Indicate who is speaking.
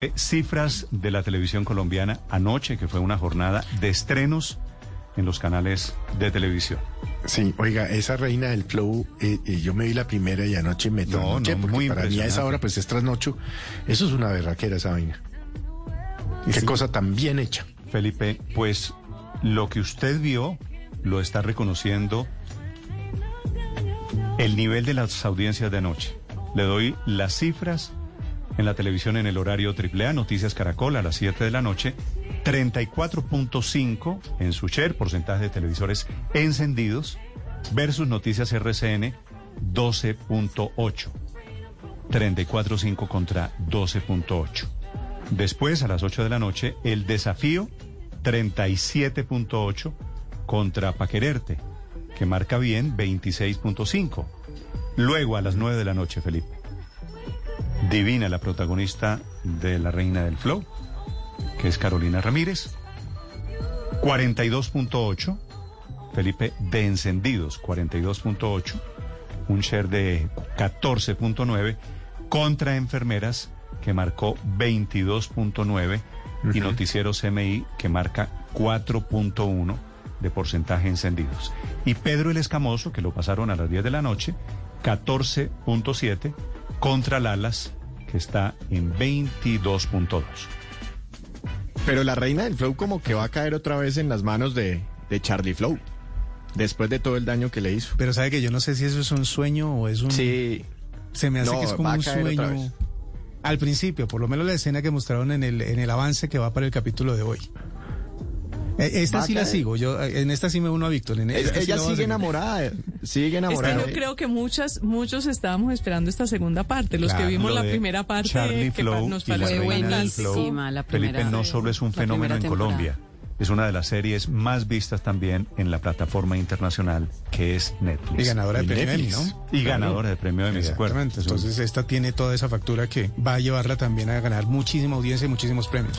Speaker 1: Eh, Cifras de la televisión colombiana anoche, que fue una jornada de estrenos en los canales de televisión.
Speaker 2: Sí, oiga, esa reina del flow, eh, eh, yo me vi la primera y anoche me
Speaker 1: No,
Speaker 2: trasnoché,
Speaker 1: no,
Speaker 2: porque
Speaker 1: muy
Speaker 2: para mí a esa hora pues es trasnocho. Eso es una berraquera esa vaina. Qué cosa tan bien hecha.
Speaker 1: Felipe, pues lo que usted vio lo está reconociendo el nivel de las audiencias de anoche. Le doy las cifras en la televisión en el horario AAA, Noticias Caracol a las 7 de la noche, 34.5 en su share, porcentaje de televisores encendidos, versus Noticias RCN 12.8. 34.5 contra 12.8. Después, a las 8 de la noche, el desafío 37.8 contra Paquererte, que marca bien 26.5. Luego, a las 9 de la noche, Felipe. Divina la protagonista de La Reina del Flow, que es Carolina Ramírez. 42.8. Felipe, de encendidos, 42.8. Un share de 14.9 contra enfermeras, que marcó 22.9. Y noticiero CMI, que marca 4.1 de porcentaje encendidos. Y Pedro el Escamoso, que lo pasaron a las 10 de la noche, 14.7 contra Lalas, que está en 22.2.
Speaker 3: Pero la reina del flow como que va a caer otra vez en las manos de, de Charlie Flow. Después de todo el daño que le hizo.
Speaker 4: Pero sabe que yo no sé si eso es un sueño o es un...
Speaker 3: Sí.
Speaker 4: Se me hace
Speaker 3: No,
Speaker 4: que es como un sueño. Al principio, por lo menos la escena que mostraron en el, en el avance que va para el capítulo de hoy. Eh, Esta sí la sigo, yo eh, en esta sí me uno a Víctor. En esta
Speaker 3: Ella
Speaker 4: la voy a
Speaker 3: sigue enamorada, sigue
Speaker 5: Es que
Speaker 3: enamorada.
Speaker 5: yo creo que muchas, muchos estábamos esperando esta segunda parte. Los
Speaker 1: Claro,
Speaker 5: que vimos
Speaker 1: lo
Speaker 5: la primera parte
Speaker 1: Charlie
Speaker 5: que
Speaker 1: Flow
Speaker 5: nos
Speaker 1: y la
Speaker 6: buenísima la primera-
Speaker 1: Felipe no solo es un fenómeno en
Speaker 6: temporada.
Speaker 1: Colombia, es una de las series más vistas también en la plataforma internacional que es Netflix.
Speaker 4: Y ganadora de premio Emmy. ¿no?
Speaker 1: Y ganadora de premio Emmy, de acuerdo.
Speaker 4: Entonces esta tiene toda esa factura que va a llevarla también a ganar muchísima audiencia y muchísimos premios.